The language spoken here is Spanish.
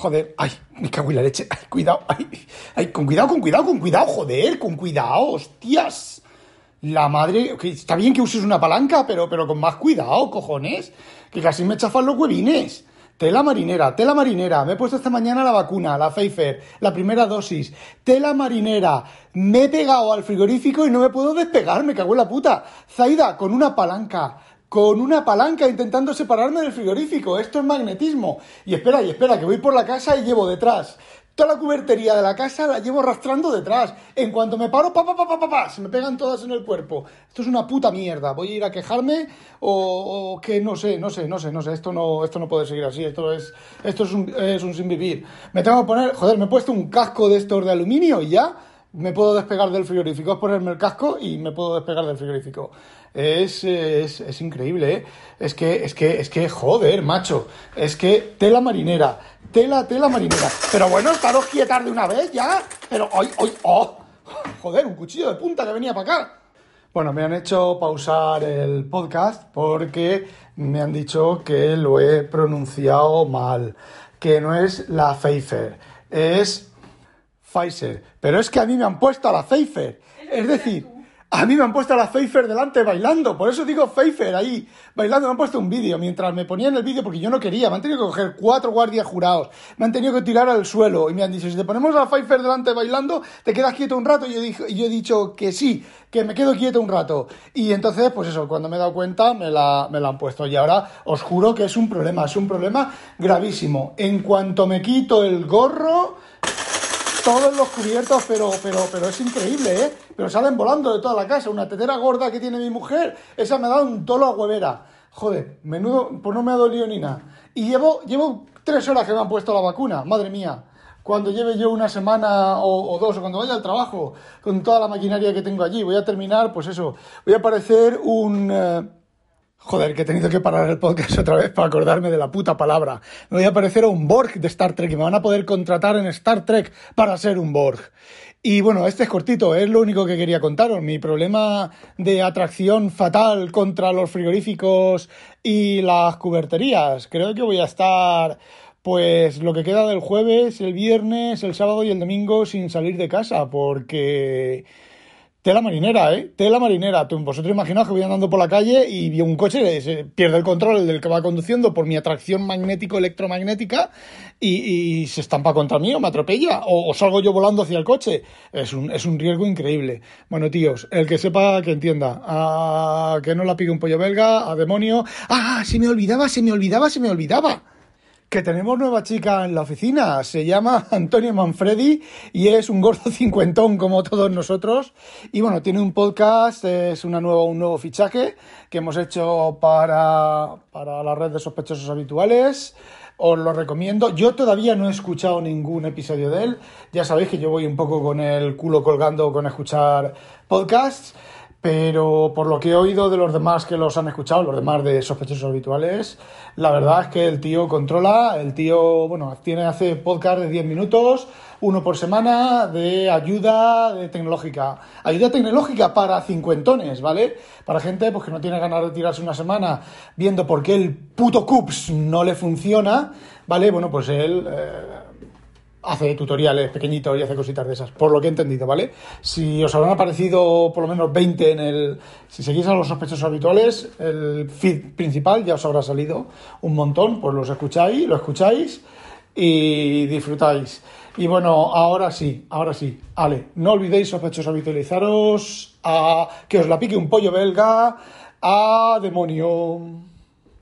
Joder, ay, me cago en la leche. Ay, cuidado, ay, ay, con cuidado, con cuidado, con cuidado, joder, con cuidado, hostias. La madre, que está bien que uses una palanca, pero, pero con más cuidado, cojones. Que casi me chafan los huevines. Tela marinera, tela marinera. Me he puesto esta mañana la vacuna, la Pfizer, la primera dosis. Tela marinera. Me he pegado al frigorífico y no me puedo despegar, me cago en la puta. Zaida, con una palanca con una palanca intentando separarme del frigorífico. Esto es magnetismo. Y espera, y espera, que voy por la casa y llevo detrás. Toda la cubertería de la casa la llevo arrastrando detrás. En cuanto me paro, pa, pa, pa, pa, pa, se me pegan todas en el cuerpo. Esto es una puta mierda. Voy a ir a quejarme o, que no sé, no sé, no sé, no sé. Esto no, esto no puede seguir así. Esto es, esto es un, es un sin vivir. Me tengo que poner, joder, me he puesto un casco de estos de aluminio y ya me puedo despegar del frigorífico. Es ponerme el casco y me puedo despegar del frigorífico. Es, es, es, increíble, ¿eh? Es que, es que, es que, joder, macho. Es que tela marinera, tela, tela marinera. Pero bueno, estaros quietar de una vez ya. Pero hoy, hoy, oh. Joder, un cuchillo de punta que venía para acá. Bueno, me han hecho pausar el podcast porque me han dicho que lo he pronunciado mal. Que no es la Pfeiffer, es Pfizer. Pero es que a mí me han puesto a la Pfeiffer. Es decir, a mí me han puesto a la Pfeiffer delante bailando, por eso digo Pfeiffer ahí, bailando. Me han puesto un vídeo mientras me ponían el vídeo porque yo no quería. Me han tenido que coger cuatro guardias jurados, me han tenido que tirar al suelo y me han dicho: si te ponemos a la Pfeiffer delante bailando, te quedas quieto un rato. Y yo, dije, yo he dicho que sí, que me quedo quieto un rato. Y entonces, pues eso, cuando me he dado cuenta, me la, me la han puesto. Y ahora os juro que es un problema, es un problema gravísimo. En cuanto me quito el gorro todos los cubiertos, pero, pero, pero es increíble, ¿eh? Pero salen volando de toda la casa. Una tetera gorda que tiene mi mujer, esa me ha dado un tolo a huevera. Joder, menudo, pues no me ha dolido ni nada. Y llevo, llevo tres horas que me han puesto la vacuna, madre mía. Cuando lleve yo una semana o, dos, o cuando vaya al trabajo, con toda la maquinaria que tengo allí, voy a terminar, pues eso, voy a parecer un... Eh, Joder, que he tenido que parar el podcast otra vez para acordarme de la puta palabra. Me voy a parecer a un Borg de Star Trek y me van a poder contratar en Star Trek para ser un Borg. Y bueno, este es cortito, es lo único que quería contaros. Mi problema de atracción fatal contra los frigoríficos y las cuberterías. Creo que voy a estar, pues, lo que queda del jueves, el viernes, el sábado y el domingo sin salir de casa, porque Tela marinera, ¿eh? Tela marinera. Tú, vosotros imaginaos que voy andando por la calle y un coche se pierde el control, el del que va conduciendo, por mi atracción magnético-electromagnética y, se estampa contra mí o me atropella o, salgo yo volando hacia el coche. Es un, es un riesgo increíble. Bueno, tíos, el que sepa que entienda. Que no la pique un pollo belga, a demonio. ¡Ah! Se me olvidaba, se me olvidaba, se me olvidaba que tenemos nueva chica en la oficina. Se llama Antonio Manfredi y es un gordo cincuentón como todos nosotros. Y bueno, tiene un podcast, es una nueva, un nuevo fichaje que hemos hecho para, para la red de sospechosos habituales. Os lo recomiendo. Yo todavía no he escuchado ningún episodio de él. Ya sabéis que yo voy un poco con el culo colgando con escuchar podcasts pero por lo que he oído de los demás que los han escuchado, los demás de sospechosos habituales, la verdad es que el tío controla, el tío, bueno, tiene, hace podcast de 10 minutos, uno por semana, de ayuda de tecnológica. Ayuda tecnológica para cincuentones, ¿vale? Para gente pues, que no tiene ganas de tirarse una semana viendo por qué el puto CUPS no le funciona, ¿vale? Bueno, pues él... Eh, hace tutoriales pequeñitos y hace cositas de esas, por lo que he entendido, ¿vale? Si os habrán aparecido por lo menos 20 en el... Si seguís a los sospechosos habituales, el feed principal ya os habrá salido un montón, pues los escucháis, lo escucháis y disfrutáis. Y bueno, ahora sí, ahora sí. Ale, no olvidéis sospechosos habitualizaros a que os la pique un pollo belga a demonio.